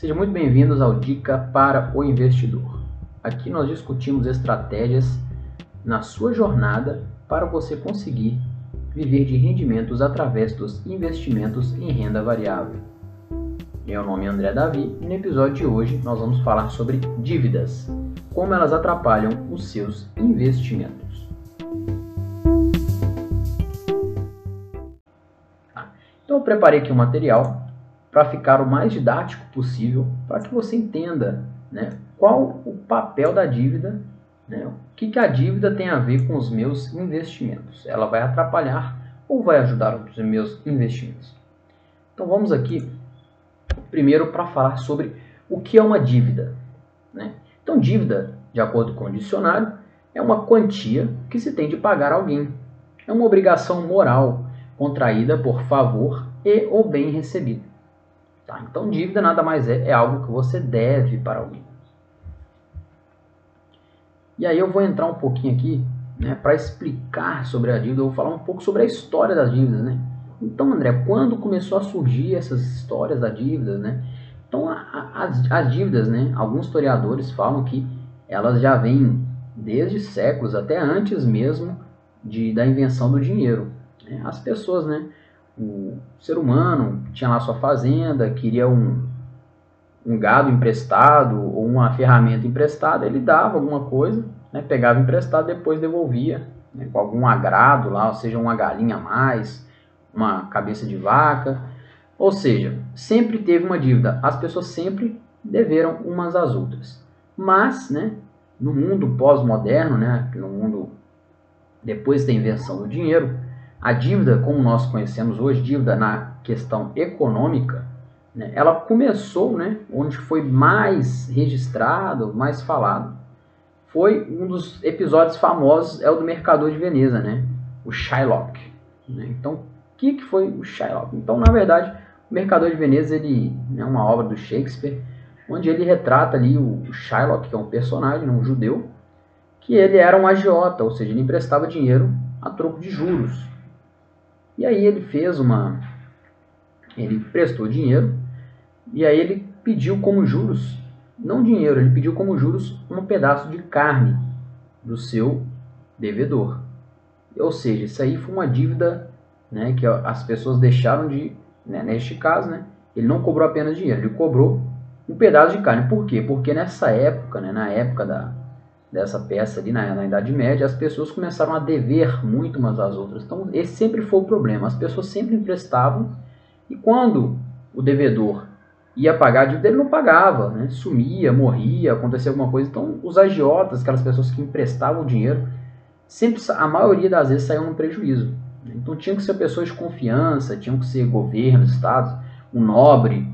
Sejam muito bem-vindos ao Dica para o Investidor. Aqui nós discutimos estratégias na sua jornada para você conseguir viver de rendimentos através dos investimentos em renda variável. Meu nome é André Davi e no episódio de hoje nós vamos falar sobre dívidas, como elas atrapalham os seus investimentos. Tá. Então eu preparei aqui um material para ficar o mais didático possível, para que você entenda né, qual o papel da dívida, né, o que, que a dívida tem a ver com os meus investimentos. Ela vai atrapalhar ou vai ajudar os meus investimentos? Então vamos aqui primeiro para falar sobre o que é uma dívida. Né? Então dívida, de acordo com o dicionário, é uma quantia que se tem de pagar alguém. É uma obrigação moral contraída por favor e ou bem recebido. Tá? Então, dívida nada mais é, é algo que você deve para alguém. E aí eu vou entrar um pouquinho aqui né, para explicar sobre a dívida, eu vou falar um pouco sobre a história das dívidas. Né? Então, André, quando começou a surgir essas histórias das dívidas? Né? Então, a, a, as, as dívidas, né, alguns historiadores falam que elas já vêm desde séculos, até antes mesmo de, da invenção do dinheiro. Né? As pessoas, né, o ser humano tinha lá sua fazenda, queria um, um gado emprestado ou uma ferramenta emprestada, ele dava alguma coisa, né, pegava emprestado depois devolvia né, com algum agrado lá, ou seja, uma galinha a mais, uma cabeça de vaca. Ou seja, sempre teve uma dívida. As pessoas sempre deveram umas às outras. Mas, né, no mundo pós-moderno, né, no mundo depois da invenção do dinheiro, a dívida, como nós conhecemos hoje, dívida na questão econômica, né, ela começou, né, onde foi mais registrado, mais falado, foi um dos episódios famosos, é o do Mercador de Veneza, né, o Shylock. Né? Então, o que, que foi o Shylock? Então, na verdade, o Mercador de Veneza ele é uma obra do Shakespeare, onde ele retrata ali o Shylock, que é um personagem, um judeu, que ele era um agiota, ou seja, ele emprestava dinheiro a troco de juros. E aí ele fez uma. Ele prestou dinheiro e aí ele pediu como juros, não dinheiro, ele pediu como juros um pedaço de carne do seu devedor. Ou seja, isso aí foi uma dívida né, que as pessoas deixaram de. Né, neste caso, né, ele não cobrou apenas dinheiro, ele cobrou um pedaço de carne. Por quê? Porque nessa época, né, na época da, dessa peça ali na, na, Idade Média, as pessoas começaram a dever muito umas às outras. Então, esse sempre foi o problema. As pessoas sempre emprestavam e quando o devedor ia pagar a dívida, ele não pagava, né? sumia, morria, acontecia alguma coisa. Então, os agiotas, aquelas pessoas que emprestavam dinheiro, sempre, a maioria das vezes saíam no prejuízo. Então, tinham que ser pessoas de confiança, tinham que ser governos, estados, um nobre,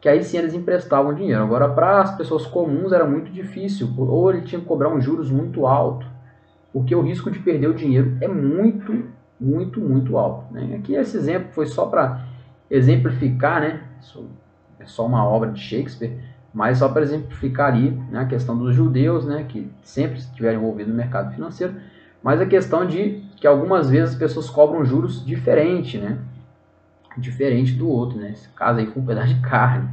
que aí sim eles emprestavam dinheiro. Agora, para as pessoas comuns era muito difícil, ou ele tinha que cobrar um juros muito alto, porque o risco de perder o dinheiro é muito, muito, muito alto. Né? Aqui esse exemplo foi só para exemplificar, né? é só uma obra de Shakespeare, mas só para exemplificar ali né, a questão dos judeus, né, que sempre estiveram envolvidos no mercado financeiro, mas a questão de que algumas vezes as pessoas cobram juros diferentes, né? Diferente do outro, né? Esse caso aí foi um pedaço de carne.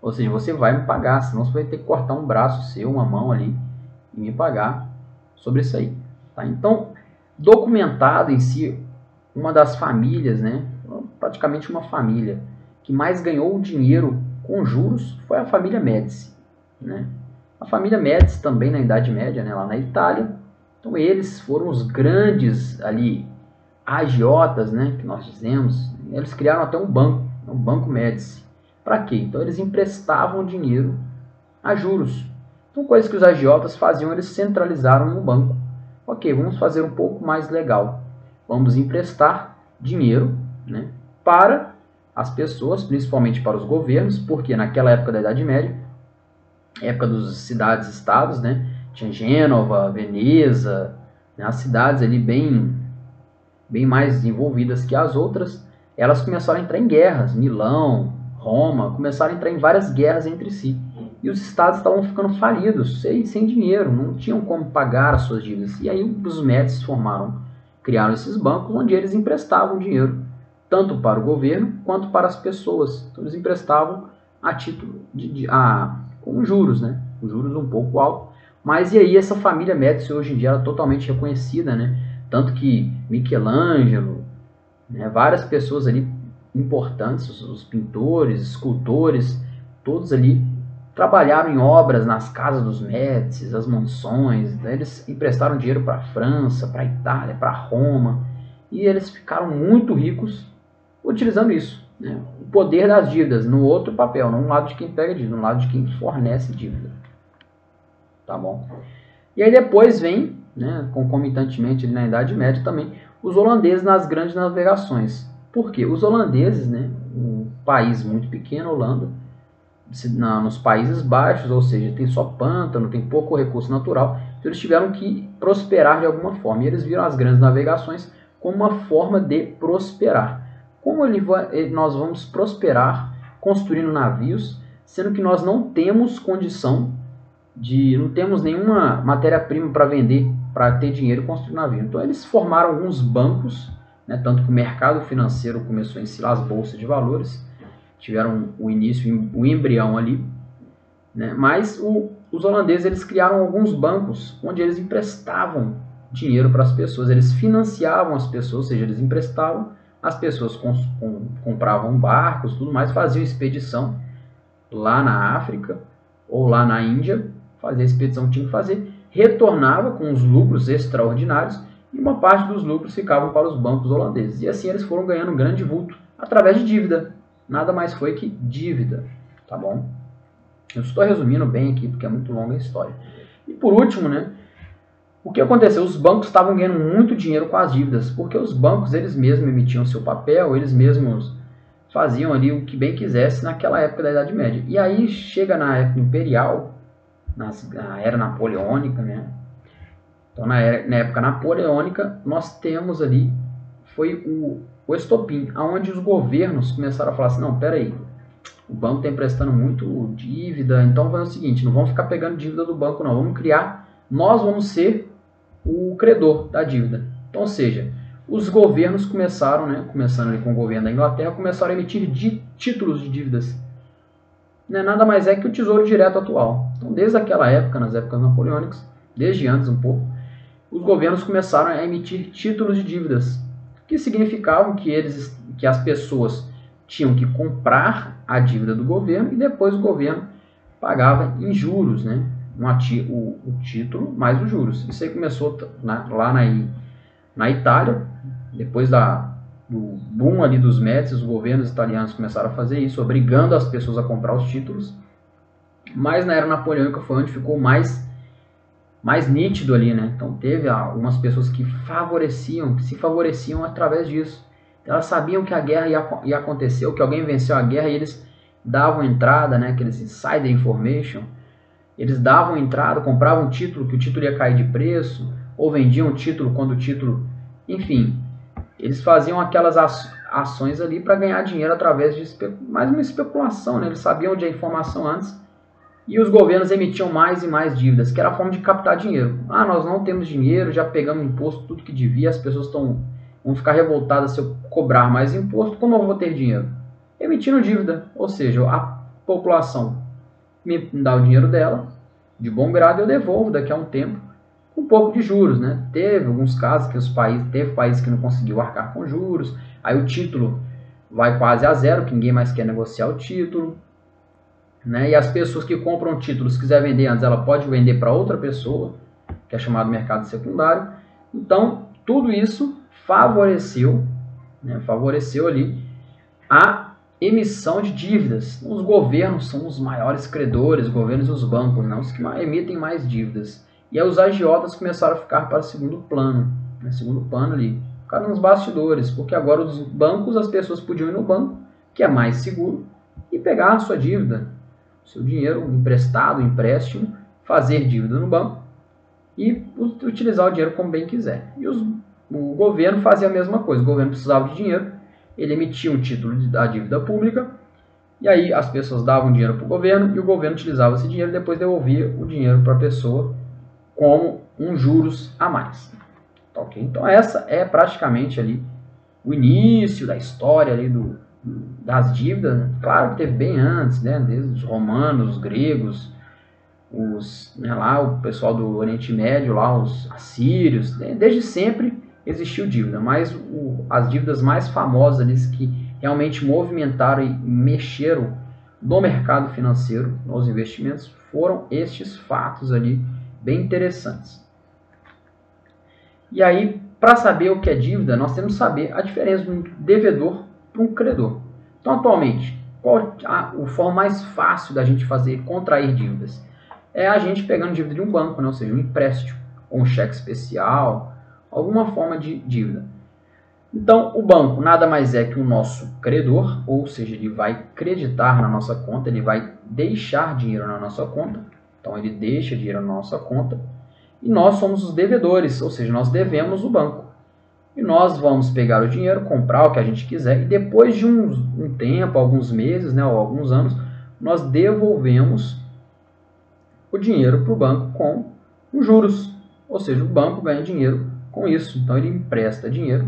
Ou seja, você vai me pagar, senão você vai ter que cortar um braço seu, uma mão ali, e me pagar sobre isso aí. Tá? Então, documentado em si, uma das famílias, né? praticamente uma família, que mais ganhou dinheiro com juros foi a família Médici. Né? A família Médici também na Idade Média, né? lá na Itália. Então, eles foram os grandes ali agiotas, né, que nós dizemos, eles criaram até um banco, um banco Médici. Para quê? Então eles emprestavam dinheiro a juros. Então coisas que os agiotas faziam, eles centralizaram um banco. Ok, vamos fazer um pouco mais legal. Vamos emprestar dinheiro né, para as pessoas, principalmente para os governos, porque naquela época da Idade Média, época dos cidades-estados, né, tinha Gênova, Veneza, né, as cidades ali bem bem mais desenvolvidas que as outras, elas começaram a entrar em guerras. Milão, Roma, começaram a entrar em várias guerras entre si. E os estados estavam ficando falidos, sem, sem dinheiro, não tinham como pagar as suas dívidas. E aí os Médicos formaram, criaram esses bancos onde eles emprestavam dinheiro, tanto para o governo quanto para as pessoas. Então eles emprestavam a título de, de a, com juros, né? Com juros um pouco alto. Mas e aí essa família Médici hoje em dia é totalmente reconhecida, né? Tanto que Michelangelo, né, várias pessoas ali importantes, os, os pintores, escultores, todos ali trabalharam em obras nas casas dos Médicis, as mansões, né? eles emprestaram dinheiro para a França, para a Itália, para Roma, e eles ficaram muito ricos utilizando isso. Né? O poder das dívidas no outro papel, não no lado de quem pega dívida, no lado de quem fornece dívida. Tá bom? E aí depois vem, né, concomitantemente na Idade Média também, os holandeses nas grandes navegações. Por quê? Os holandeses, né, um país muito pequeno, Holanda, na, nos Países Baixos, ou seja, tem só pântano, tem pouco recurso natural, então eles tiveram que prosperar de alguma forma. E eles viram as grandes navegações como uma forma de prosperar. Como ele vai, nós vamos prosperar construindo navios, sendo que nós não temos condição de, não temos nenhuma matéria-prima para vender, para ter dinheiro e construir navio. Então eles formaram alguns bancos, né, tanto que o mercado financeiro começou a ensinar as bolsas de valores, tiveram o início, o embrião ali, né? mas o, os holandeses eles criaram alguns bancos onde eles emprestavam dinheiro para as pessoas, eles financiavam as pessoas, ou seja, eles emprestavam, as pessoas com, com, compravam barcos, tudo mais, faziam expedição lá na África ou lá na Índia, fazia a expedição que tinha que fazer, retornava com os lucros extraordinários e uma parte dos lucros ficavam para os bancos holandeses. E assim eles foram ganhando um grande vulto através de dívida nada mais foi que dívida, tá bom? Eu estou resumindo bem aqui porque é muito longa a história. E por último, né? O que aconteceu? Os bancos estavam ganhando muito dinheiro com as dívidas, porque os bancos eles mesmos emitiam seu papel, eles mesmos faziam ali o que bem quisesse naquela época da Idade Média. E aí chega na época imperial, na era napoleônica, né? Então na, era, na época napoleônica nós temos ali foi o o estopim, aonde os governos começaram a falar assim, não, peraí, o banco está emprestando muito dívida, então vamos o seguinte, não vamos ficar pegando dívida do banco não, vamos criar, nós vamos ser o credor da dívida. Então, ou seja, os governos começaram, né, começando ali com o governo da Inglaterra, começaram a emitir títulos de dívidas. Né, nada mais é que o tesouro direto atual. Então, desde aquela época, nas épocas napoleônicas, desde antes um pouco, os governos começaram a emitir títulos de dívidas que significavam que, eles, que as pessoas tinham que comprar a dívida do governo e depois o governo pagava em juros, né? Um ati, o, o, título mais os juros. Isso aí começou na, lá na, na Itália, depois da, do boom ali dos Médici, os governos italianos começaram a fazer isso, obrigando as pessoas a comprar os títulos. Mas na era napoleônica foi onde ficou mais mais nítido ali, né? Então teve algumas pessoas que favoreciam, que se favoreciam através disso. Elas sabiam que a guerra ia, ia acontecer, que alguém venceu a guerra e eles davam entrada, né? Aqueles insider information. Eles davam entrada, compravam título que o título ia cair de preço, ou vendiam o título quando o título, enfim, eles faziam aquelas ações ali para ganhar dinheiro através de mais uma especulação, né? Eles sabiam de a informação antes e os governos emitiam mais e mais dívidas, que era a forma de captar dinheiro. Ah, nós não temos dinheiro, já pegamos imposto, tudo que devia, as pessoas estão, vão ficar revoltadas se eu cobrar mais imposto, como eu vou ter dinheiro? Emitindo dívida, ou seja, a população me dá o dinheiro dela, de bom grado eu devolvo daqui a um tempo, um pouco de juros, né? Teve alguns casos que os países, teve países que não conseguiu arcar com juros, aí o título vai quase a zero, que ninguém mais quer negociar o título, né? E as pessoas que compram títulos, se quiser vender antes, ela pode vender para outra pessoa, que é chamado mercado secundário. Então, tudo isso favoreceu, né? favoreceu ali a emissão de dívidas. Os governos são os maiores credores, os governos e os bancos, né? os que emitem mais dívidas. E aí os agiotas começaram a ficar para o segundo plano, né? segundo plano ali, ficaram nos bastidores, porque agora os bancos, as pessoas podiam ir no banco, que é mais seguro, e pegar a sua dívida, seu dinheiro emprestado, empréstimo, fazer dívida no banco e utilizar o dinheiro como bem quiser. E os, o governo fazia a mesma coisa. O governo precisava de dinheiro, ele emitia um título da dívida pública e aí as pessoas davam dinheiro para o governo e o governo utilizava esse dinheiro e depois devolvia o dinheiro para a pessoa como um juros a mais. Tá, okay? Então essa é praticamente ali o início da história ali do, das dívidas, claro que teve bem antes, né, desde os romanos, os gregos, os, né, lá o pessoal do Oriente Médio, lá os assírios, né, desde sempre existiu dívida, mas o, as dívidas mais famosas ali que realmente movimentaram e mexeram no mercado financeiro, nos investimentos, foram estes fatos ali bem interessantes. E aí, para saber o que é dívida, nós temos que saber a diferença de um devedor para um credor. Então, atualmente, qual a, a forma mais fácil da gente fazer contrair dívidas? É a gente pegando dívida de um banco, né? ou seja, um empréstimo, ou um cheque especial, alguma forma de dívida. Então, o banco nada mais é que o nosso credor, ou seja, ele vai creditar na nossa conta, ele vai deixar dinheiro na nossa conta. Então, ele deixa dinheiro na nossa conta. E nós somos os devedores, ou seja, nós devemos o banco. E nós vamos pegar o dinheiro, comprar o que a gente quiser, e depois de um, um tempo, alguns meses, né, ou alguns anos, nós devolvemos o dinheiro para o banco com os juros. Ou seja, o banco ganha dinheiro com isso. Então ele empresta dinheiro,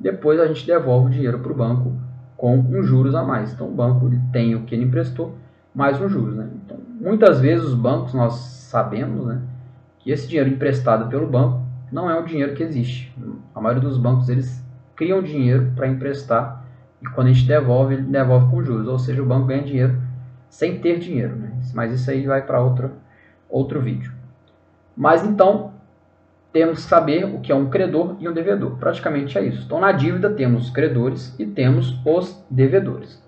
depois a gente devolve o dinheiro para o banco com uns juros a mais. Então o banco ele tem o que ele emprestou mais uns juros. Né? Então, muitas vezes os bancos, nós sabemos né, que esse dinheiro emprestado pelo banco não é um dinheiro que existe. A maioria dos bancos eles criam dinheiro para emprestar e quando a gente devolve, ele devolve com juros. Ou seja, o banco ganha dinheiro sem ter dinheiro. Né? Mas isso aí vai para outro, outro vídeo. Mas então, temos que saber o que é um credor e um devedor. Praticamente é isso. Então, na dívida, temos os credores e temos os devedores.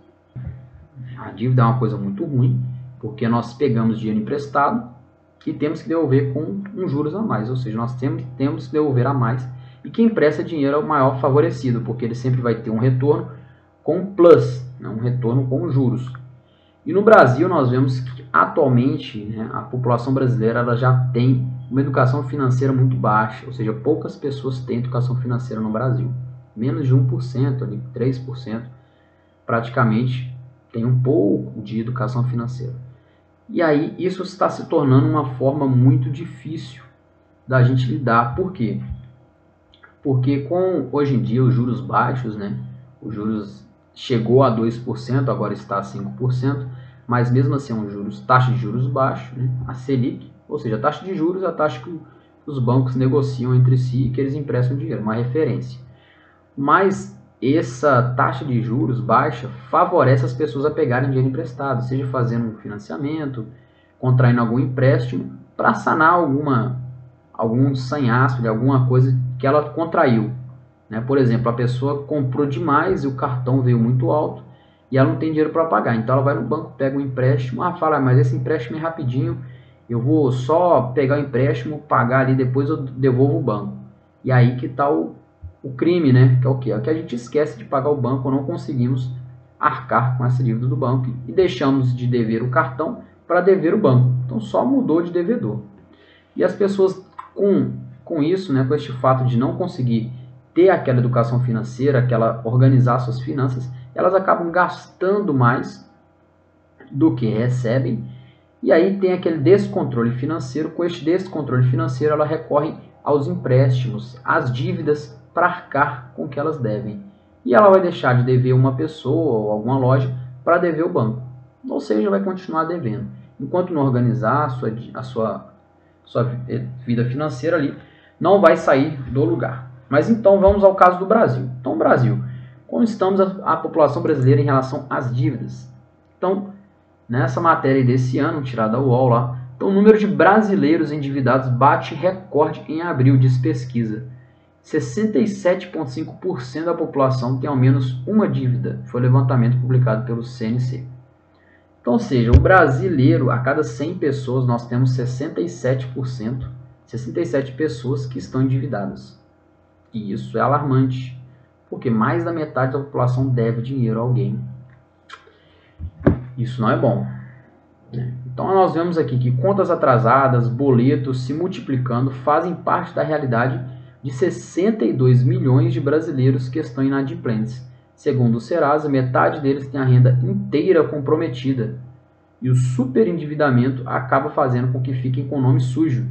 A dívida é uma coisa muito ruim, porque nós pegamos dinheiro emprestado e temos que devolver com um juros a mais, ou seja, nós temos, temos que devolver a mais. E quem empresta dinheiro é o maior favorecido, porque ele sempre vai ter um retorno com plus, né, um retorno com juros. E no Brasil nós vemos que atualmente né, a população brasileira ela já tem uma educação financeira muito baixa, ou seja, poucas pessoas têm educação financeira no Brasil. Menos de 1%, ali, 3%, praticamente tem um pouco de educação financeira. E aí isso está se tornando uma forma muito difícil da gente lidar. Por quê? Porque com hoje em dia os juros baixos, né? Os juros chegou a 2%, agora está a 5%, mas mesmo assim é um juros, taxa de juros baixo, né? a Selic, ou seja, a taxa de juros é a taxa que os bancos negociam entre si e que eles emprestam dinheiro, uma referência. Mas essa taxa de juros baixa favorece as pessoas a pegarem dinheiro emprestado, seja fazendo um financiamento, contraindo algum empréstimo para sanar alguma algum sanhaço de alguma coisa que ela contraiu. Né? Por exemplo, a pessoa comprou demais e o cartão veio muito alto e ela não tem dinheiro para pagar. Então ela vai no banco, pega um empréstimo, ah, fala, mas esse empréstimo é rapidinho, eu vou só pegar o empréstimo, pagar ali, depois eu devolvo o banco. E aí que está o, o crime, né? Que é o que? É que a gente esquece de pagar o banco ou não conseguimos arcar com essa dívida do banco e deixamos de dever o cartão para dever o banco. Então só mudou de devedor. E as pessoas com, com isso, né, com este fato de não conseguir ter aquela educação financeira, aquela organizar suas finanças, elas acabam gastando mais do que recebem e aí tem aquele descontrole financeiro. Com este descontrole financeiro, ela recorre aos empréstimos, às dívidas para arcar com o que elas devem. E ela vai deixar de dever uma pessoa ou alguma loja para dever o banco. Ou seja, vai continuar devendo. Enquanto não organizar a sua, a sua, sua vida financeira ali, não vai sair do lugar. Mas então vamos ao caso do Brasil. Então, Brasil, como estamos a, a população brasileira em relação às dívidas? Então, nessa matéria desse ano, tirada da UOL lá, então, o número de brasileiros endividados bate recorde em abril, diz pesquisa. 67,5% da população tem ao menos uma dívida, foi o levantamento publicado pelo CNC. Então, ou seja, o brasileiro, a cada 100 pessoas, nós temos 67%, 67 pessoas que estão endividadas. E isso é alarmante, porque mais da metade da população deve dinheiro a alguém. Isso não é bom. Né? Então nós vemos aqui que contas atrasadas, boletos se multiplicando fazem parte da realidade de 62 milhões de brasileiros que estão inadimplentes. Segundo o Serasa, metade deles tem a renda inteira comprometida. E o superendividamento acaba fazendo com que fiquem com o nome sujo.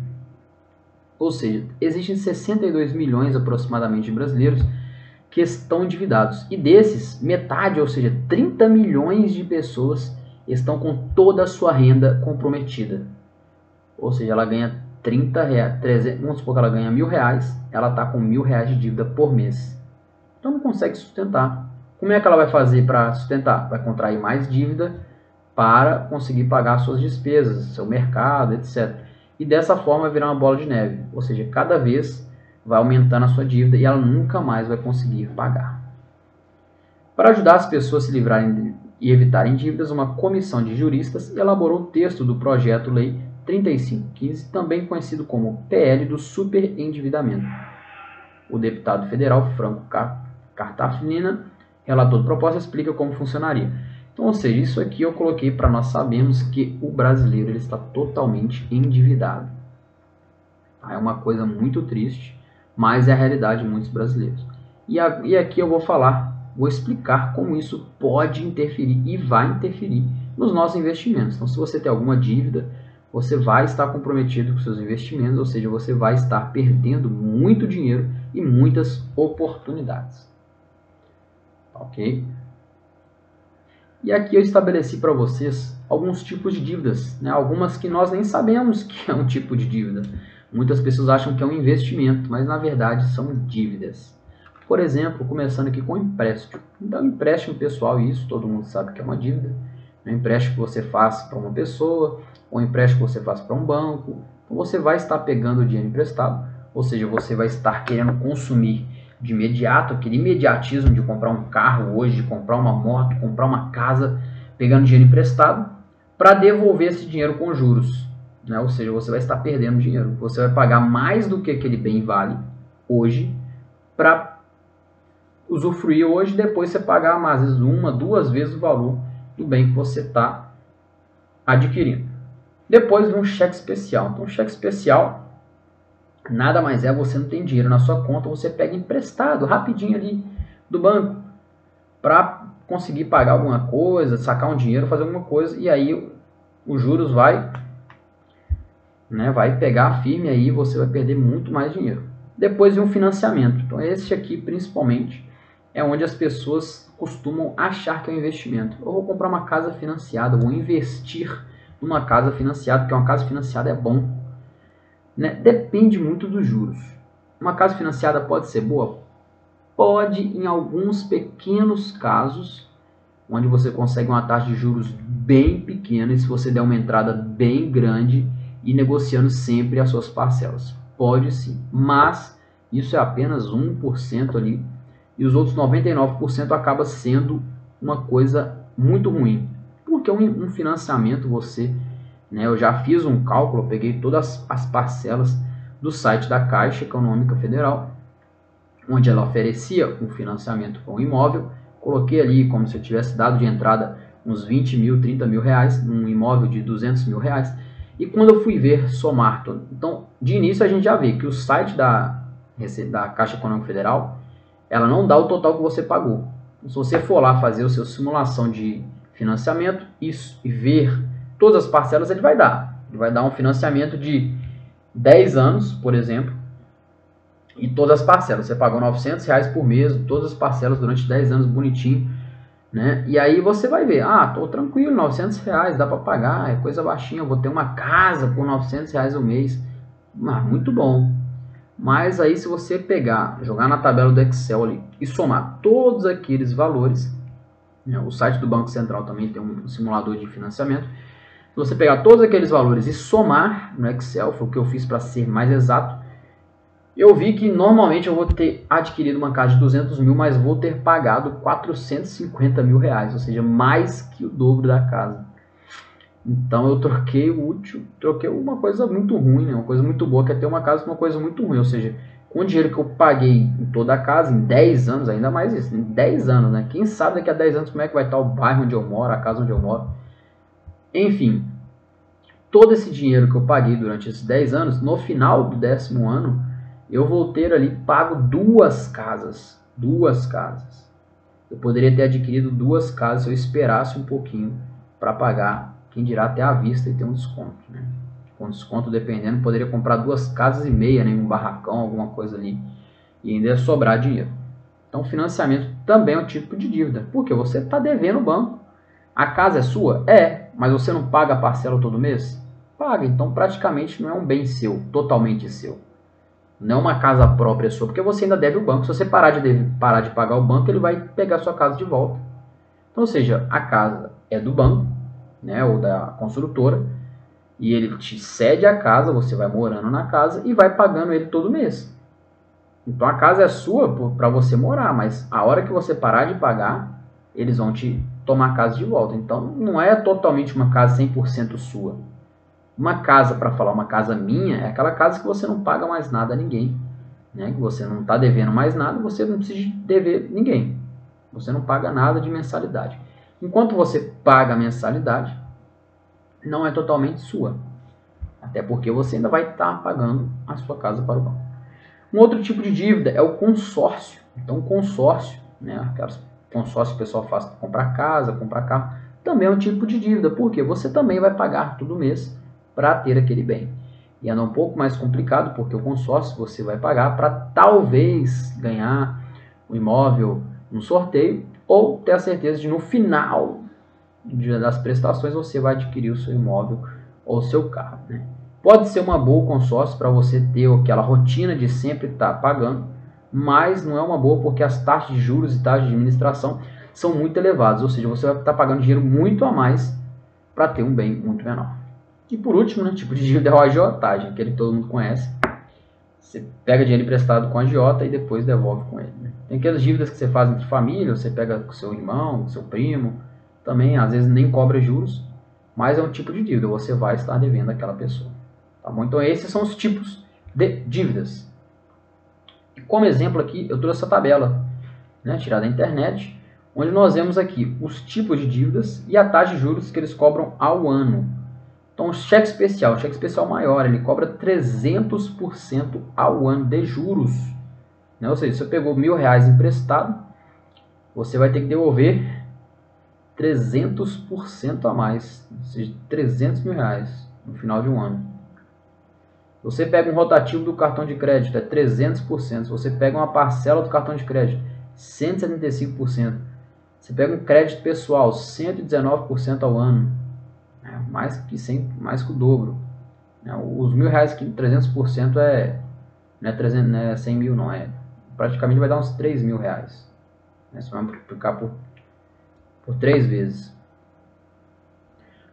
Ou seja, existem 62 milhões aproximadamente de brasileiros que estão endividados. E desses, metade, ou seja, 30 milhões de pessoas estão com toda a sua renda comprometida. Ou seja, ela ganha 30 reais, 300, vamos supor que ela ganha mil reais, ela está com mil reais de dívida por mês. Então não consegue sustentar. Como é que ela vai fazer para sustentar? Vai contrair mais dívida para conseguir pagar suas despesas, seu mercado, etc. E dessa forma vai virar uma bola de neve. Ou seja, cada vez vai aumentando a sua dívida e ela nunca mais vai conseguir pagar. Para ajudar as pessoas a se livrarem e evitarem dívidas, uma comissão de juristas elaborou o texto do projeto lei 3515, também conhecido como PL do superendividamento. O deputado federal Franco Cartafnina, relator do proposta, explica como funcionaria. Então, ou seja, isso aqui eu coloquei para nós sabermos que o brasileiro ele está totalmente endividado. É uma coisa muito triste, mas é a realidade de muitos brasileiros. E, a, e aqui eu vou falar, vou explicar como isso pode interferir e vai interferir nos nossos investimentos. Então, se você tem alguma dívida, você vai estar comprometido com seus investimentos, ou seja, você vai estar perdendo muito dinheiro e muitas oportunidades. Ok? E aqui eu estabeleci para vocês alguns tipos de dívidas, né? algumas que nós nem sabemos que é um tipo de dívida. Muitas pessoas acham que é um investimento, mas na verdade são dívidas. Por exemplo, começando aqui com empréstimo. Então, empréstimo pessoal, isso todo mundo sabe que é uma dívida. Um empréstimo que você faz para uma pessoa, ou um empréstimo que você faz para um banco. Então, você vai estar pegando o dinheiro emprestado, ou seja, você vai estar querendo consumir de imediato, aquele imediatismo de comprar um carro hoje, de comprar uma moto, comprar uma casa, pegando dinheiro emprestado, para devolver esse dinheiro com juros. Né? Ou seja, você vai estar perdendo dinheiro. Você vai pagar mais do que aquele bem vale hoje para usufruir hoje, depois você pagar às vezes uma, duas vezes o valor do bem que você está adquirindo. Depois vem um cheque especial. Então, cheque especial nada mais é você não tem dinheiro na sua conta, você pega emprestado rapidinho ali do banco para conseguir pagar alguma coisa, sacar um dinheiro, fazer alguma coisa e aí os juros vai né, vai pegar firme aí você vai perder muito mais dinheiro. Depois vem um financiamento. Então esse aqui principalmente é onde as pessoas costumam achar que é um investimento. Eu vou comprar uma casa financiada, vou investir numa casa financiada, porque uma casa financiada é bom. Né? Depende muito dos juros. Uma casa financiada pode ser boa? Pode, em alguns pequenos casos, onde você consegue uma taxa de juros bem pequena, e se você der uma entrada bem grande e negociando sempre as suas parcelas. Pode sim, mas isso é apenas 1% ali, e os outros 99% acaba sendo uma coisa muito ruim. Porque um, um financiamento você, né, eu já fiz um cálculo, peguei todas as parcelas do site da Caixa Econômica Federal, onde ela oferecia um financiamento para um imóvel, coloquei ali como se eu tivesse dado de entrada uns 20 mil, 30 mil reais, num imóvel de 200 mil reais, e quando eu fui ver somar então de início a gente já vê que o site da, da Caixa Econômica Federal, ela não dá o total que você pagou. Se você for lá fazer o seu simulação de financiamento e ver todas as parcelas, ele vai dar. Ele vai dar um financiamento de 10 anos, por exemplo, e todas as parcelas. Você pagou 900 reais por mês, todas as parcelas durante 10 anos, bonitinho. Né? E aí você vai ver, ah, tô tranquilo, 900 reais, dá para pagar, é coisa baixinha, eu vou ter uma casa por 900 reais o mês. Ah, muito bom. Mas aí se você pegar, jogar na tabela do Excel ali e somar todos aqueles valores, né? O site do Banco Central também tem um simulador de financiamento. Se você pegar todos aqueles valores e somar no Excel, foi o que eu fiz para ser mais exato, eu vi que normalmente eu vou ter adquirido uma casa de 200 mil, mas vou ter pagado 450 mil reais, ou seja, mais que o dobro da casa. Então eu troquei o útil, troquei uma coisa muito ruim, né? uma coisa muito boa, que é ter uma casa com uma coisa muito ruim, ou seja, com o dinheiro que eu paguei em toda a casa, em 10 anos, ainda mais isso, em 10 anos, né? Quem sabe daqui a 10 anos como é que vai estar o bairro onde eu moro, a casa onde eu moro. Enfim, todo esse dinheiro que eu paguei durante esses 10 anos, no final do décimo ano, eu vou ter ali pago duas casas. Duas casas. Eu poderia ter adquirido duas casas se eu esperasse um pouquinho para pagar, quem dirá até à vista e ter um desconto, né? com desconto dependendo, poderia comprar duas casas e meia, né, um barracão, alguma coisa ali, e ainda sobrar dinheiro. Então, financiamento também é um tipo de dívida, porque você está devendo o banco. A casa é sua? É, mas você não paga a parcela todo mês? Paga, então praticamente não é um bem seu, totalmente seu. Não é uma casa própria sua, porque você ainda deve o banco. Se você parar de, deve, parar de pagar o banco, ele vai pegar sua casa de volta. Então, ou seja, a casa é do banco, né, ou da construtora, e ele te cede a casa, você vai morando na casa e vai pagando ele todo mês. Então a casa é sua para você morar, mas a hora que você parar de pagar, eles vão te tomar a casa de volta. Então não é totalmente uma casa 100% sua. Uma casa, para falar uma casa minha, é aquela casa que você não paga mais nada a ninguém. Né? Que você não está devendo mais nada, você não precisa dever ninguém. Você não paga nada de mensalidade. Enquanto você paga a mensalidade, não é totalmente sua. Até porque você ainda vai estar tá pagando a sua casa para o banco. Um outro tipo de dívida é o consórcio. Então, consórcio, né, aquelas consórcio que o pessoal faz para comprar casa, comprar carro, também é um tipo de dívida, porque você também vai pagar todo mês para ter aquele bem. E é um pouco mais complicado, porque o consórcio você vai pagar para talvez ganhar o imóvel no sorteio ou ter a certeza de no final das prestações você vai adquirir o seu imóvel ou o seu carro. Né? Pode ser uma boa consórcio para você ter aquela rotina de sempre estar tá pagando, mas não é uma boa porque as taxas de juros e taxas de administração são muito elevadas, ou seja, você vai estar tá pagando dinheiro muito a mais para ter um bem muito menor. E por último, né, tipo de dívida é o agiotagem, aquele que todo mundo conhece. Você pega dinheiro emprestado com a agiota e depois devolve com ele. Né? Tem aquelas dívidas que você faz entre família, você pega com seu irmão, com seu primo, também às vezes nem cobra juros, mas é um tipo de dívida, você vai estar devendo àquela pessoa. Tá bom? Então esses são os tipos de dívidas. E como exemplo aqui, eu trouxe essa tabela, né, tirada da internet, onde nós vemos aqui os tipos de dívidas e a taxa de juros que eles cobram ao ano. Então, o cheque especial, o cheque especial maior, ele cobra 300% ao ano de juros. Né? Ou seja, se você pegou mil reais emprestado, você vai ter que devolver 300% a mais, ou seja, 300 mil reais no final de um ano. Você pega um rotativo do cartão de crédito, é 300%. Se você pega uma parcela do cartão de crédito, 175%. Você pega um crédito pessoal, 119% ao ano. É mais, que 100, mais que o dobro. É, os mil reais, 300% é, não é, 300, não é 100 mil, não. É, praticamente vai dar uns 3 mil reais. Né? Vai multiplicar por, por 3 vezes.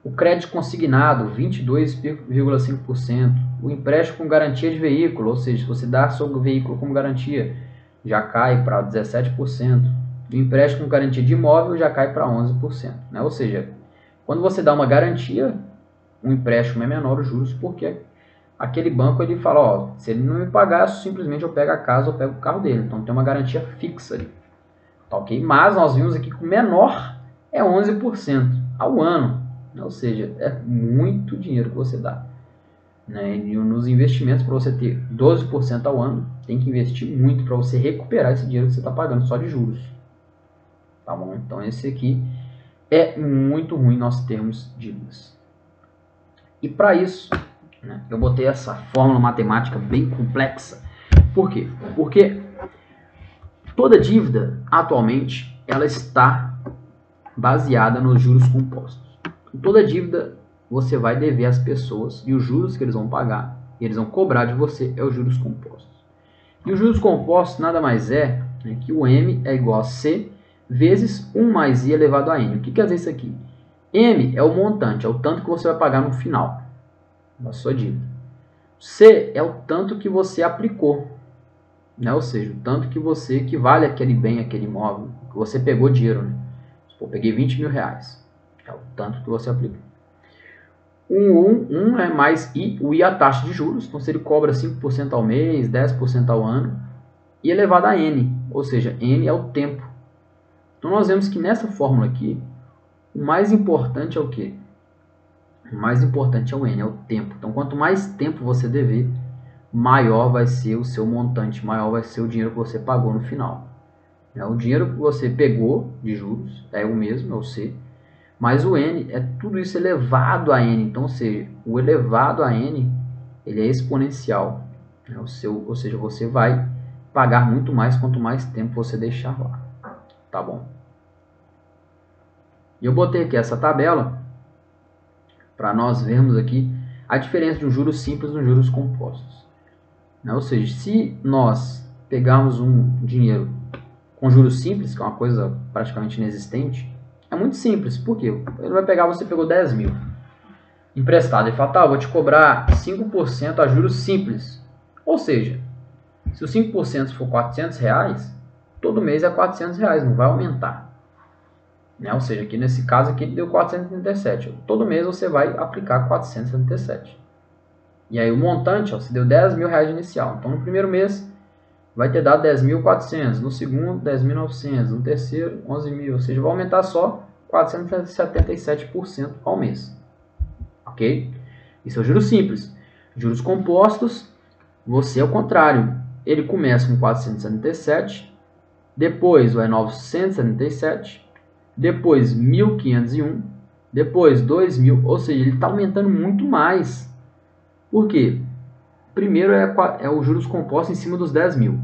O crédito consignado, 22,5%. O empréstimo com garantia de veículo, ou seja, se você dá seu veículo como garantia, já cai para 17%. O empréstimo com garantia de imóvel já cai para 11%. Né? Ou seja, quando você dá uma garantia, o empréstimo é menor os juros, porque aquele banco ele fala, ó, se ele não me pagar, simplesmente eu pego a casa ou pego o carro dele. Então tem uma garantia fixa ali. Tá ok? Mas nós vimos aqui que o menor é 11% ao ano. Ou seja, é muito dinheiro que você dá. Né? E nos investimentos, para você ter 12% ao ano, tem que investir muito para você recuperar esse dinheiro que você está pagando só de juros. Tá bom? Então, esse aqui é muito ruim nós termos dívidas. E para isso, né, eu botei essa fórmula matemática bem complexa. Por quê? Porque toda dívida, atualmente, ela está baseada nos juros compostos. Toda dívida você vai dever às pessoas e os juros que eles vão pagar, e eles vão cobrar de você, é os juros compostos. E os juros compostos nada mais é né, que o M é igual a C vezes 1 mais I elevado a N. O que quer dizer isso aqui? M é o montante, é o tanto que você vai pagar no final da sua dívida. C é o tanto que você aplicou, né? ou seja, o tanto que você que vale aquele bem, aquele imóvel, que você pegou dinheiro. Né? eu peguei 20 mil reais. É o tanto que você aplica. Um, um, um é mais I, o I a taxa de juros, então se ele cobra 5% ao mês, 10% ao ano, e elevado a N, ou seja, N é o tempo. Então nós vemos que nessa fórmula aqui, o mais importante é o que? O mais importante é o N, é o tempo. Então quanto mais tempo você dever, maior vai ser o seu montante, maior vai ser o dinheiro que você pagou no final. É, o dinheiro que você pegou de juros é o mesmo, é o C, mas o n é tudo isso elevado a n. Então, ou seja, o elevado a n ele é exponencial. Né? O seu, ou seja, você vai pagar muito mais quanto mais tempo você deixar lá. Tá bom? E eu botei aqui essa tabela para nós vermos aqui a diferença de um juros simples e um juros compostos. Né? Ou seja, se nós pegarmos um dinheiro com juros simples, que é uma coisa praticamente inexistente, é muito simples. Por quê? Ele vai pegar, você pegou 10 mil emprestado e fala, tá, vou te cobrar 5% a juros simples. Ou seja, se o 5% for 400 reais, todo mês é 400 reais, não vai aumentar. Né? Ou seja, aqui nesse caso aqui ele deu 437. Todo mês você vai aplicar 477. E aí o montante, ó, você deu 10 mil reais inicial. Então no primeiro mês vai ter dado 10.400, no segundo 10.900, no terceiro 11 mil, ou seja, vai aumentar só 477% ao mês. Ok? Isso é o juros simples. Juros compostos, você é o contrário. Ele começa com 477, depois vai 977, depois 1501, depois 2000, ou seja, ele está aumentando muito mais. Por quê? Primeiro é, é o juros composto em cima dos 10 mil.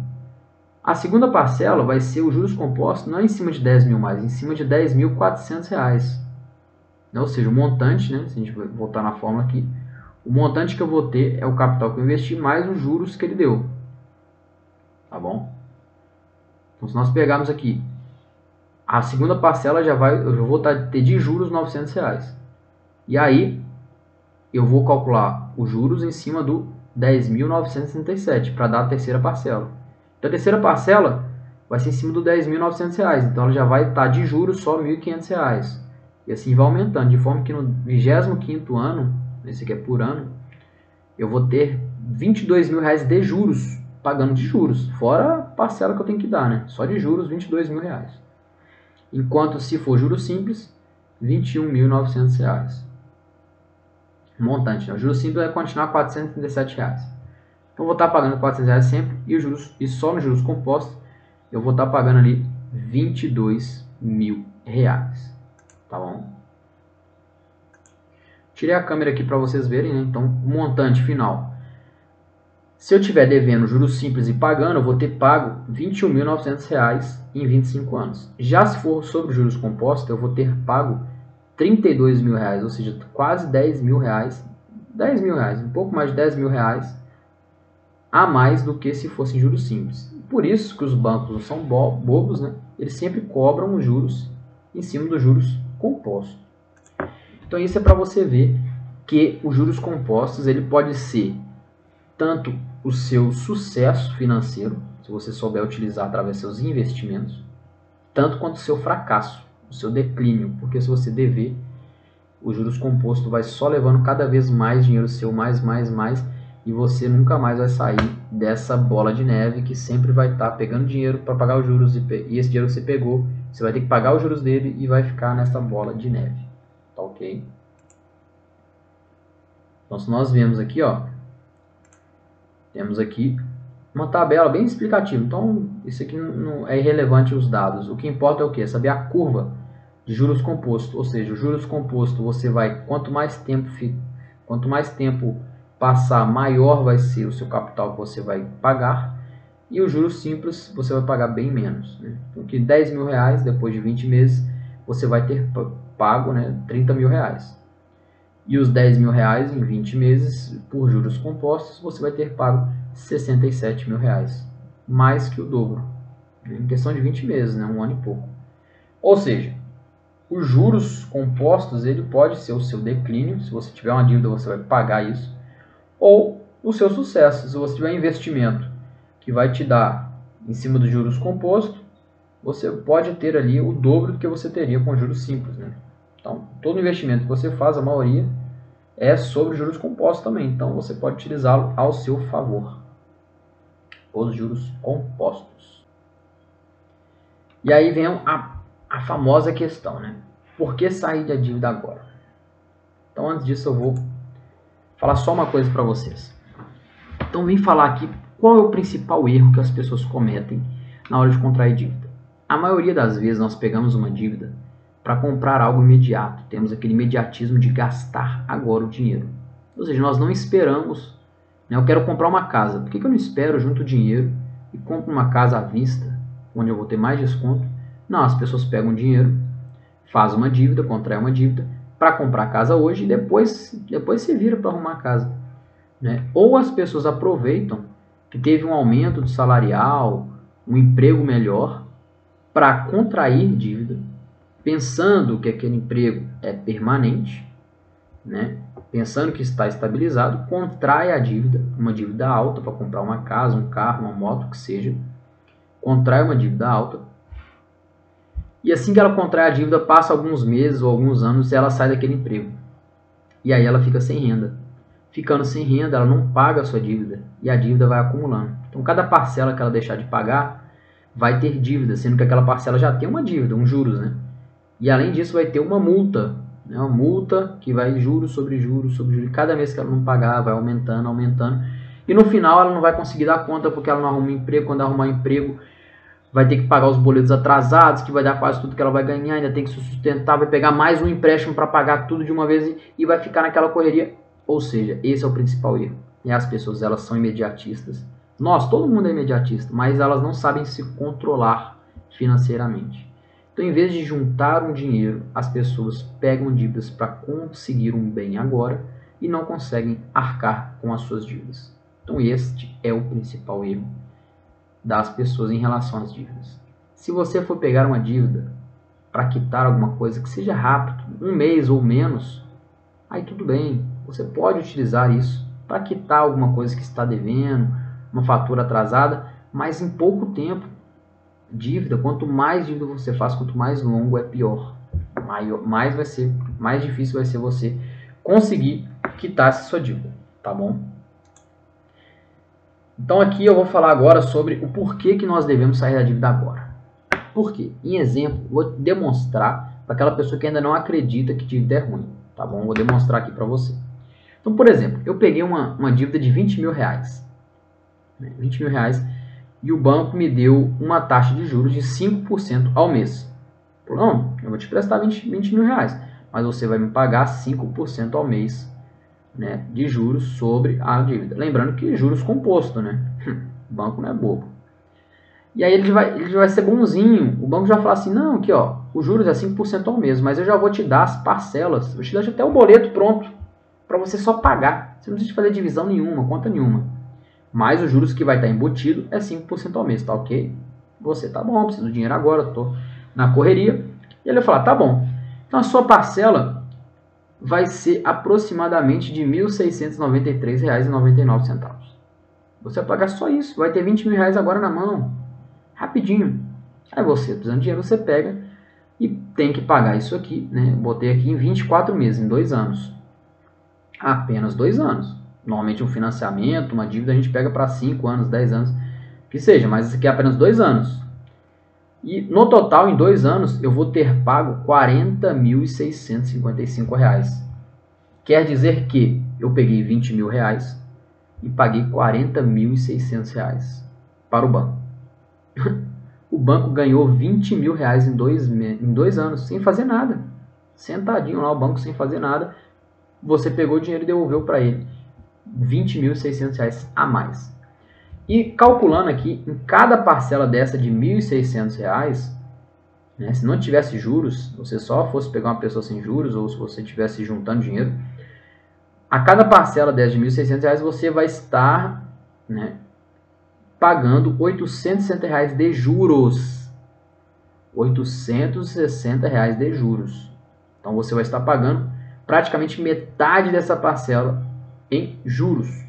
A segunda parcela vai ser o juros composto não em cima de 10 mil mais, em cima de 10.400 reais. Né? Ou seja, o montante, né? se a gente voltar na fórmula aqui, o montante que eu vou ter é o capital que eu investi mais os juros que ele deu. Tá bom? Então, se nós pegarmos aqui, a segunda parcela já vai, eu vou ter de juros 900 reais. E aí, eu vou calcular os juros em cima do 10.967 para dar a terceira parcela. Então a terceira parcela vai ser em cima do 10.900 reais. Então ela já vai estar de juros só R$ 1.500. E assim vai aumentando, de forma que no 25 ano, esse aqui é por ano, eu vou ter 22 mil reais de juros, pagando de juros, fora a parcela que eu tenho que dar, né? Só de juros, 22 mil reais. Enquanto se for juros simples, 21.900 reais. Montante, né? O juros simples vai continuar 437 reais. Então, vou estar pagando 400 reais sempre e, os juros, e só nos juros compostos eu vou estar pagando ali 22 mil reais. Tá bom? Tirei a câmera aqui para vocês verem, né? Então, o montante final. Se eu tiver devendo juros simples e pagando, eu vou ter pago R$ 21.900 em 25 anos. Já se for sobre juros compostos, eu vou ter pago 32 mil reais, ou seja, quase 10 mil reais. 10 mil reais, um pouco mais de 10 mil reais a mais do que se fossem juros simples. Por isso que os bancos não são bobos, né? eles sempre cobram os juros em cima dos juros compostos. Então isso é para você ver que os juros compostos ele pode ser tanto o seu sucesso financeiro, se você souber utilizar através dos seus investimentos, tanto quanto o seu fracasso, o seu declínio, porque se você dever, os juros compostos vai só levando cada vez mais dinheiro seu, mais, mais, mais, e você nunca mais vai sair dessa bola de neve que sempre vai estar tá pegando dinheiro para pagar os juros e, e esse dinheiro que você pegou, você vai ter que pagar os juros dele e vai ficar nessa bola de neve. Tá ok? Então, se nós vemos aqui, ó, temos aqui uma tabela bem explicativa. Então, isso aqui não é irrelevante os dados. O que importa é o que? É saber a curva de juros composto. Ou seja, o juros composto você vai, quanto mais tempo, quanto mais tempo passar, maior vai ser o seu capital que você vai pagar. E os juros simples você vai pagar bem menos. Né? Porque 10 mil reais depois de 20 meses você vai ter pago né, 30 mil reais. E os 10 mil reais em 20 meses por juros compostos você vai ter pago 67 mil reais. Mais que o dobro. Em questão de 20 meses, né, um ano e pouco. Ou seja, os juros compostos ele pode ser o seu declínio. Se você tiver uma dívida você vai pagar isso ou o seu sucesso. Se você tiver investimento que vai te dar em cima dos juros compostos, você pode ter ali o dobro do que você teria com juros simples. Né? Então, todo investimento que você faz, a maioria, é sobre juros compostos também. Então, você pode utilizá-lo ao seu favor. Os juros compostos. E aí vem a, a famosa questão, né? Por que sair da dívida agora? Então, antes disso, eu vou falar só uma coisa para vocês. Então vim falar aqui qual é o principal erro que as pessoas cometem na hora de contrair dívida. A maioria das vezes nós pegamos uma dívida para comprar algo imediato, temos aquele imediatismo de gastar agora o dinheiro. Ou seja, nós não esperamos, né, eu quero comprar uma casa, por que, que eu não espero junto o dinheiro e compro uma casa à vista, onde eu vou ter mais desconto. Não, as pessoas pegam dinheiro, faz uma dívida, contrai uma dívida para comprar casa hoje e depois, depois se vira para arrumar casa. Né? Ou as pessoas aproveitam que teve um aumento do salarial, um emprego melhor, para contrair dívida, pensando que aquele emprego é permanente, né? pensando que está estabilizado, contrai a dívida, uma dívida alta para comprar uma casa, um carro, uma moto, que seja, contrai uma dívida alta. E assim que ela contrai a dívida, passa alguns meses ou alguns anos e ela sai daquele emprego. E aí ela fica sem renda. Ficando sem renda, ela não paga a sua dívida e a dívida vai acumulando. Então, cada parcela que ela deixar de pagar vai ter dívida, sendo que aquela parcela já tem uma dívida, um juros, né? E além disso, vai ter uma multa né, uma multa que vai juros sobre juros sobre juros. Cada mês que ela não pagar, vai aumentando, aumentando. E no final ela não vai conseguir dar conta porque ela não arruma emprego. Quando arrumar emprego, vai ter que pagar os boletos atrasados, que vai dar quase tudo que ela vai ganhar, ainda tem que se sustentar, vai pegar mais um empréstimo para pagar tudo de uma vez e vai ficar naquela correria. Ou seja, esse é o principal erro. E as pessoas, elas são imediatistas. Nós, todo mundo é imediatista, mas elas não sabem se controlar financeiramente. Então, em vez de juntar um dinheiro, as pessoas pegam dívidas para conseguir um bem agora e não conseguem arcar com as suas dívidas. Então, este é o principal erro das pessoas em relação às dívidas. Se você for pegar uma dívida para quitar alguma coisa que seja rápido, um mês ou menos, aí tudo bem, você pode utilizar isso para quitar alguma coisa que está devendo, uma fatura atrasada, mas em pouco tempo dívida, quanto mais dívida você faz, quanto mais longo é pior. Maior, mais vai ser, mais difícil vai ser você conseguir quitar essa sua dívida, tá bom? Então aqui eu vou falar agora sobre o porquê que nós devemos sair da dívida agora. Por quê? Em exemplo, vou demonstrar para aquela pessoa que ainda não acredita que dívida é ruim, tá bom? Vou demonstrar aqui para você. Então, por exemplo, eu peguei uma, uma dívida de 20 mil reais. 20 mil reais e o banco me deu uma taxa de juros de 5% ao mês. Não, eu vou te prestar 20, 20 mil reais, mas você vai me pagar 5% ao mês né, de juros sobre a dívida. Lembrando que juros composto, né? O banco não é bobo. E aí ele vai, ele vai ser bonzinho. O banco já fala assim, não, aqui ó, os juros é 5% ao mês, mas eu já vou te dar as parcelas. Eu te deixo até o boleto pronto para você só pagar. Você não precisa fazer divisão nenhuma, conta nenhuma mais os juros que vai estar embutido é 5% ao mês, tá ok? Você, tá bom, preciso do dinheiro agora, tô na correria. E ele vai falar, tá bom. Então a sua parcela vai ser aproximadamente de R$ 1.693,99. Você vai pagar só isso, vai ter 20 mil reais agora na mão, rapidinho. Aí você, precisando de dinheiro, você pega e tem que pagar isso aqui, né? Botei aqui em 24 meses, em dois anos. Apenas dois anos. Normalmente um financiamento, uma dívida a gente pega para 5 anos, 10 anos, que seja, mas isso aqui é apenas 2 anos. E no total, em 2 anos, eu vou ter pago R$ 40.655. Quer dizer que eu peguei 20 mil reais e paguei R$ 40.600 para o banco. o banco ganhou 20 mil reais em dois, em dois anos, sem fazer nada. Sentadinho lá o banco sem fazer nada. Você pegou o dinheiro e devolveu para ele. 20.600 reais a mais. E calculando aqui, em cada parcela dessa de 1.600 reais, né, se não tivesse juros, você só fosse pegar uma pessoa sem juros, ou se você estivesse juntando dinheiro, a cada parcela dessa de 1.600 reais você vai estar né, pagando 860 reais de juros. 860 reais de juros. Então você vai estar pagando praticamente metade dessa parcela em juros.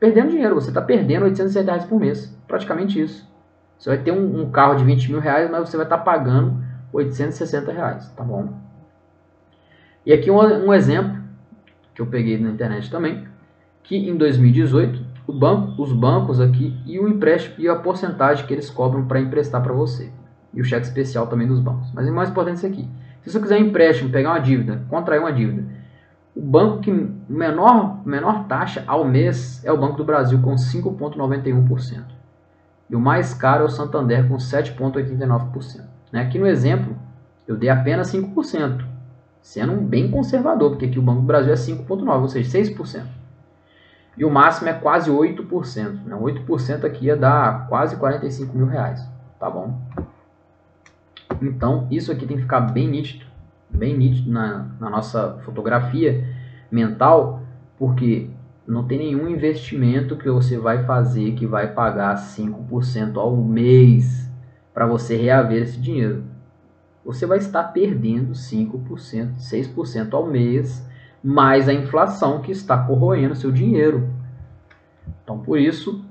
Perdendo dinheiro, você está perdendo 800 reais por mês, praticamente isso. Você vai ter um, um, carro de 20 mil reais, mas você vai estar tá pagando 860 reais, tá bom? E aqui um, um exemplo que eu peguei na internet também, que em 2018 o banco, os bancos aqui e o empréstimo e a porcentagem que eles cobram para emprestar para você e o cheque especial também dos bancos. Mas o mais importante é isso aqui. Se você quiser um empréstimo, pegar uma dívida, contrair uma dívida o banco que menor, menor taxa ao mês é o Banco do Brasil, com 5,91%. E o mais caro é o Santander, com 7,89%. Né? Aqui no exemplo, eu dei apenas 5%, sendo um bem conservador, porque aqui o Banco do Brasil é 5,9%, ou seja, 6%. E o máximo é quase 8%. Né? 8% aqui ia dar quase 45 mil reais. Tá bom? Então, isso aqui tem que ficar bem nítido. Bem nítido na, na nossa fotografia mental. Porque não tem nenhum investimento que você vai fazer que vai pagar 5% ao mês para você reaver esse dinheiro. Você vai estar perdendo 5%, 6% ao mês mais a inflação que está corroendo seu dinheiro. Então, por isso,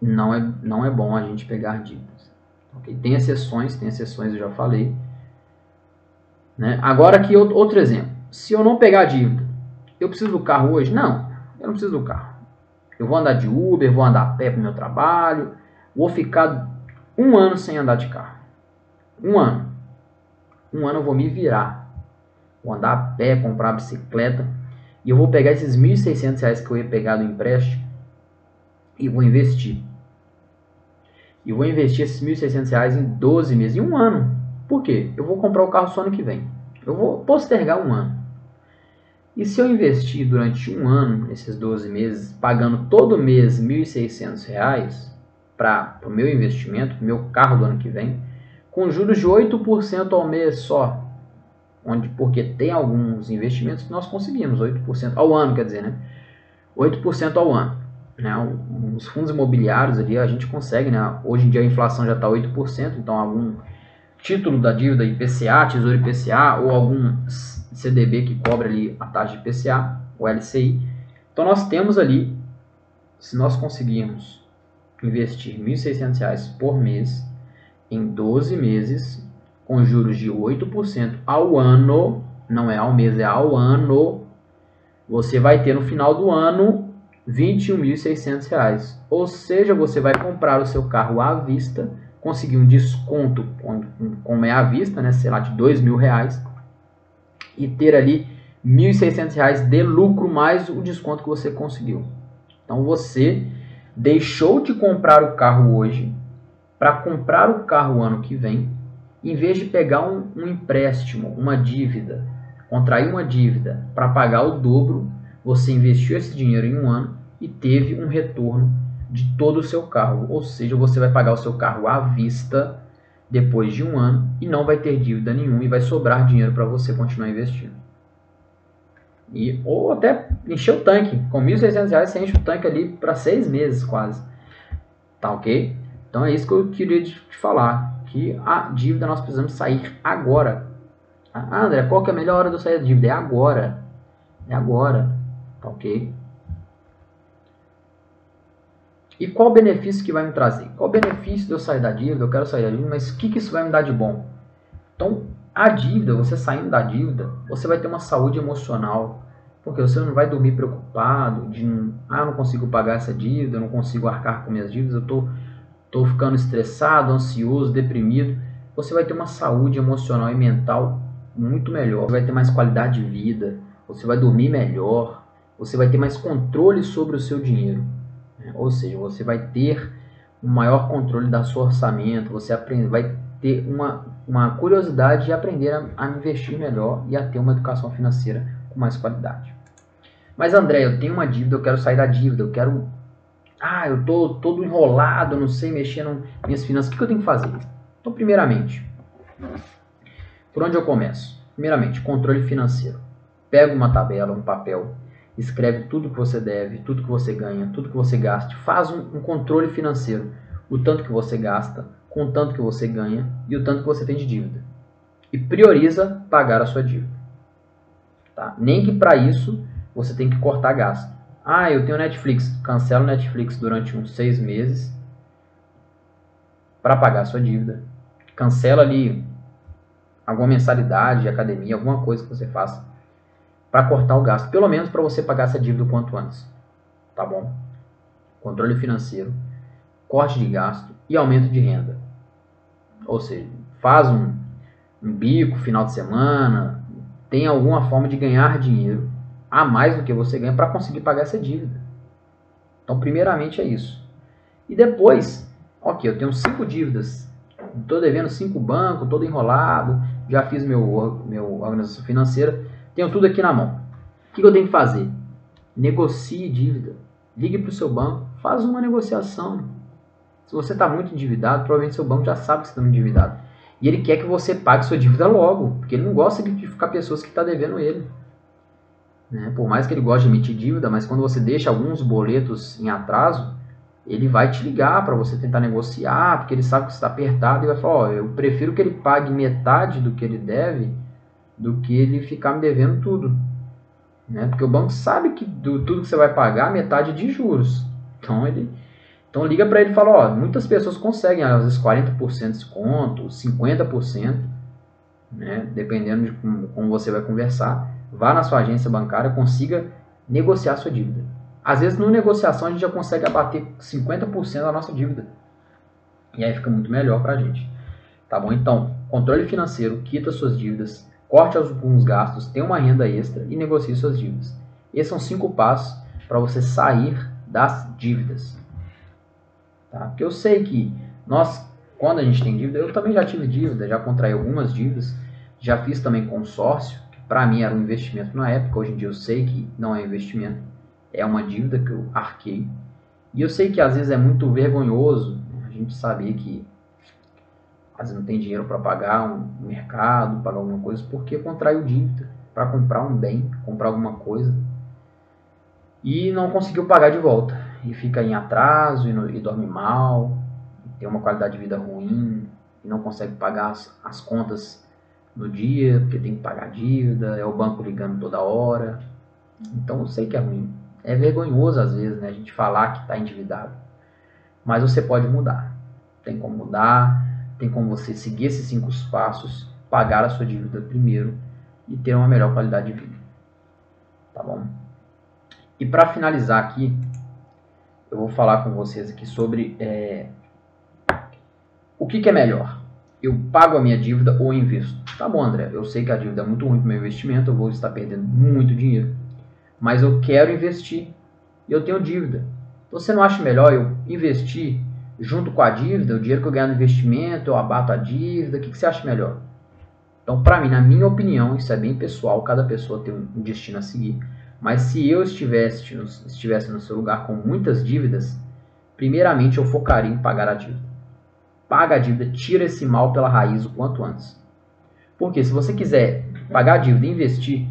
não é, não é bom a gente pegar dívidas. Okay? Tem exceções, tem exceções, eu já falei. Né? Agora aqui outro exemplo. Se eu não pegar dívida, eu preciso do carro hoje? Não, eu não preciso do carro. Eu vou andar de Uber, vou andar a pé para o meu trabalho, vou ficar um ano sem andar de carro. Um ano. Um ano eu vou me virar vou andar a pé, comprar bicicleta, e eu vou pegar esses 1.600 reais que eu ia pegar do empréstimo e vou investir. E vou investir esses 1.600 reais em 12 meses, em um ano. Por quê? Eu vou comprar o carro só ano que vem. Eu vou postergar um ano. E se eu investir durante um ano, esses 12 meses, pagando todo mês R$ 1.600 para o meu investimento, meu carro do ano que vem, com juros de 8% ao mês só, onde porque tem alguns investimentos que nós conseguimos 8% ao ano, quer dizer, né? 8% ao ano. Né? Os fundos imobiliários ali a gente consegue, né? Hoje em dia a inflação já está 8%, então algum título da dívida IPCA, Tesouro IPCA ou algum CDB que cobra ali a taxa de IPCA, o LCI. Então nós temos ali, se nós conseguirmos investir R$ 1.600 por mês em 12 meses, com juros de 8% ao ano, não é ao mês, é ao ano, você vai ter no final do ano R$ 21.600. Ou seja, você vai comprar o seu carro à vista, conseguir um desconto, como é à vista, né, sei lá, de R$ mil reais, e ter ali R$ 1.600 de lucro mais o desconto que você conseguiu. Então você deixou de comprar o carro hoje para comprar o carro ano que vem em vez de pegar um, um empréstimo, uma dívida, contrair uma dívida para pagar o dobro, você investiu esse dinheiro em um ano e teve um retorno de todo o seu carro. Ou seja, você vai pagar o seu carro à vista depois de um ano e não vai ter dívida nenhuma e vai sobrar dinheiro para você continuar investindo. E, ou até encher o tanque. Com R$ 1.600 você enche o tanque ali para seis meses quase. Tá ok? Então é isso que eu queria te falar que a dívida nós precisamos sair agora. Ah, André, qual que é a melhor hora de eu sair da dívida? É agora. É agora. Tá ok? E qual o benefício que vai me trazer? Qual o benefício de eu sair da dívida? Eu quero sair da dívida, mas o que, que isso vai me dar de bom? Então, a dívida, você saindo da dívida, você vai ter uma saúde emocional. Porque você não vai dormir preocupado de, ah, não consigo pagar essa dívida, não consigo arcar com minhas dívidas, eu estou estou ficando estressado, ansioso, deprimido, você vai ter uma saúde emocional e mental muito melhor. Você vai ter mais qualidade de vida, você vai dormir melhor, você vai ter mais controle sobre o seu dinheiro. Ou seja, você vai ter um maior controle da seu orçamento, você aprende, vai ter uma, uma curiosidade de aprender a, a investir melhor e a ter uma educação financeira com mais qualidade. Mas André, eu tenho uma dívida, eu quero sair da dívida, eu quero ah, eu tô todo enrolado, não sei mexer nas minhas finanças. O que eu tenho que fazer? Então, primeiramente, por onde eu começo? Primeiramente, controle financeiro. Pega uma tabela, um papel, escreve tudo que você deve, tudo que você ganha, tudo que você gasta. Faz um, um controle financeiro. O tanto que você gasta, com o tanto que você ganha e o tanto que você tem de dívida. E prioriza pagar a sua dívida. Tá? Nem que para isso você tem que cortar gasto. Ah, eu tenho Netflix. Cancela o Netflix durante uns seis meses para pagar a sua dívida. Cancela ali alguma mensalidade de academia, alguma coisa que você faça para cortar o gasto. Pelo menos para você pagar essa dívida o quanto antes. Tá bom? Controle financeiro, corte de gasto e aumento de renda. Ou seja, faz um, um bico final de semana, tem alguma forma de ganhar dinheiro a mais do que você ganha para conseguir pagar essa dívida. Então, primeiramente é isso. E depois, ok, eu tenho cinco dívidas, estou devendo cinco bancos, todo enrolado, já fiz meu, meu organização financeira, tenho tudo aqui na mão. O que eu tenho que fazer? Negocie dívida. Ligue para o seu banco, faz uma negociação. Se você está muito endividado, provavelmente seu banco já sabe que você está endividado. E ele quer que você pague sua dívida logo, porque ele não gosta de ficar pessoas que estão tá devendo ele. Né? Por mais que ele goste de emitir dívida, mas quando você deixa alguns boletos em atraso, ele vai te ligar para você tentar negociar, porque ele sabe que você está apertado e vai falar: oh, eu prefiro que ele pague metade do que ele deve do que ele ficar me devendo tudo. Né? Porque o banco sabe que do tudo que você vai pagar, metade de juros. Então ele então liga para ele e fala, ó, muitas pessoas conseguem às vezes 40% de desconto, 50%, né, dependendo de como, como você vai conversar. Vá na sua agência bancária, consiga negociar sua dívida. Às vezes, no negociação, a gente já consegue abater 50% da nossa dívida. E aí fica muito melhor para a gente. Tá bom? Então, controle financeiro, quita suas dívidas, corte alguns gastos, tenha uma renda extra e negocie suas dívidas. Esses são cinco passos para você sair das dívidas. Tá? Porque eu sei que nós, quando a gente tem dívida, eu também já tive dívida, já contraí algumas dívidas, já fiz também consórcio, que para mim era um investimento na época, hoje em dia eu sei que não é investimento é uma dívida que eu arquei. E eu sei que às vezes é muito vergonhoso né, a gente saber que vezes não tem dinheiro para pagar um mercado, pagar alguma coisa, porque contraiu dívida para comprar um bem, comprar alguma coisa e não conseguiu pagar de volta. E fica em atraso e, no, e dorme mal, tem uma qualidade de vida ruim, e não consegue pagar as, as contas no dia, porque tem que pagar dívida, é o banco ligando toda hora. Então eu sei que é ruim. É vergonhoso às vezes né, a gente falar que está endividado. Mas você pode mudar. Tem como mudar, tem como você seguir esses cinco passos, pagar a sua dívida primeiro e ter uma melhor qualidade de vida. Tá bom? E para finalizar aqui, eu vou falar com vocês aqui sobre é, o que, que, é melhor. Eu pago a minha dívida ou invisto? Tá bom, André, eu sei que a dívida é muito ruim para o meu investimento, eu vou estar perdendo muito dinheiro mas eu quero investir e eu tenho dívida. Você não acha melhor eu investir junto com a dívida, o dinheiro que eu ganhar no investimento, eu abato a dívida, o que, que você acha melhor? Então, para mim, na minha opinião, isso é bem pessoal, cada pessoa tem um destino a seguir. Mas se eu estivesse, estivesse no seu lugar com muitas dívidas, primeiramente eu focaria em pagar a dívida. Paga a dívida, tira esse mal pela raiz o quanto antes. Porque se você quiser pagar a dívida e investir,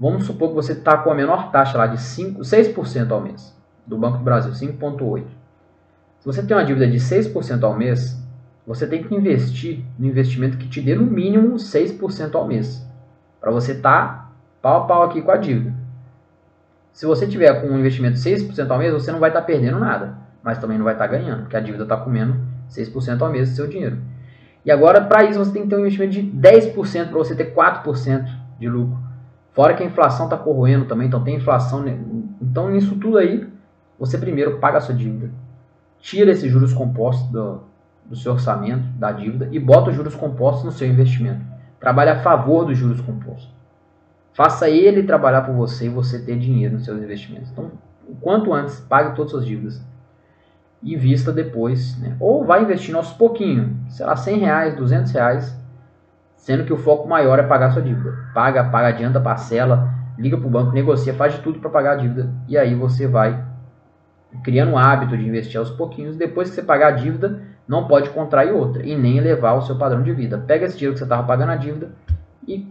Vamos supor que você está com a menor taxa lá de 5, 6% ao mês, do Banco do Brasil, 5,8%. Se você tem uma dívida de 6% ao mês, você tem que investir no investimento que te dê no mínimo 6% ao mês, para você estar tá pau a pau aqui com a dívida. Se você tiver com um investimento de 6% ao mês, você não vai estar tá perdendo nada, mas também não vai estar tá ganhando, porque a dívida está comendo 6% ao mês do seu dinheiro. E agora, para isso, você tem que ter um investimento de 10% para você ter 4% de lucro. Fora que a inflação está corroendo também, então tem inflação. Né? Então, nisso tudo aí, você primeiro paga a sua dívida. Tira esses juros compostos do, do seu orçamento, da dívida, e bota os juros compostos no seu investimento. Trabalhe a favor dos juros compostos. Faça ele trabalhar por você e você ter dinheiro nos seus investimentos. Então, o quanto antes, pague todas as suas dívidas. E invista depois. Né? Ou vai investindo aos pouquinho, sei lá, 100 reais, 200 reais sendo que o foco maior é pagar sua dívida. Paga, paga, adianta, parcela, liga para o banco, negocia, faz de tudo para pagar a dívida e aí você vai criando um hábito de investir aos pouquinhos. Depois que você pagar a dívida, não pode contrair outra e nem elevar o seu padrão de vida. Pega esse dinheiro que você estava pagando a dívida e,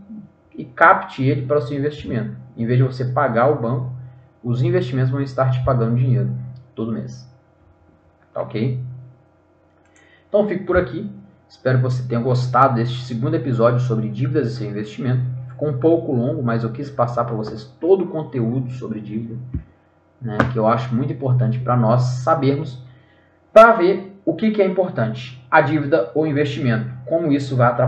e capte ele para o seu investimento. Em vez de você pagar o banco, os investimentos vão estar te pagando dinheiro todo mês. Tá ok? Então fico por aqui. Espero que você tenha gostado deste segundo episódio sobre dívidas e seu investimento. Ficou um pouco longo, mas eu quis passar para vocês todo o conteúdo sobre dívida, né, que eu acho muito importante para nós sabermos, para ver o que, que é importante, a dívida ou investimento, como isso vai atrapalhar